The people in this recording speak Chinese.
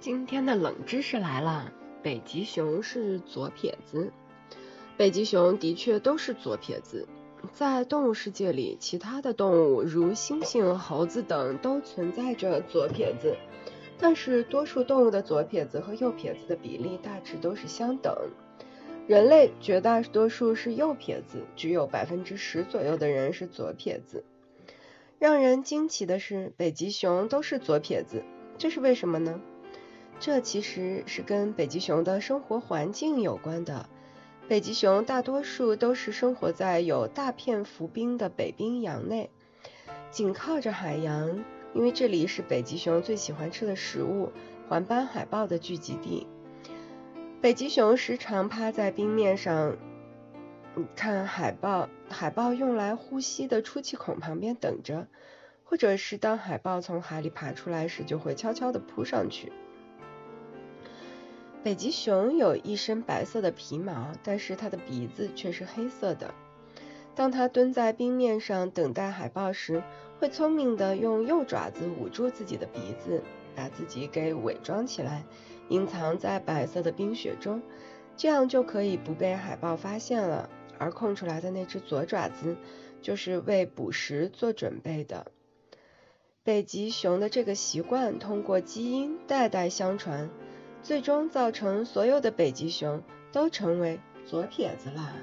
今天的冷知识来了，北极熊是左撇子。北极熊的确都是左撇子。在动物世界里，其他的动物如猩猩、猴子等都存在着左撇子，但是多数动物的左撇子和右撇子的比例大致都是相等。人类绝大多数是右撇子，只有百分之十左右的人是左撇子。让人惊奇的是，北极熊都是左撇子，这是为什么呢？这其实是跟北极熊的生活环境有关的。北极熊大多数都是生活在有大片浮冰的北冰洋内，紧靠着海洋，因为这里是北极熊最喜欢吃的食物——环斑海豹的聚集地。北极熊时常趴在冰面上，看海豹，海豹用来呼吸的出气孔旁边等着，或者是当海豹从海里爬出来时，就会悄悄地扑上去。北极熊有一身白色的皮毛，但是它的鼻子却是黑色的。当它蹲在冰面上等待海豹时，会聪明地用右爪子捂住自己的鼻子，把自己给伪装起来，隐藏在白色的冰雪中，这样就可以不被海豹发现了。而空出来的那只左爪子，就是为捕食做准备的。北极熊的这个习惯通过基因代代相传。最终造成所有的北极熊都成为左撇子了。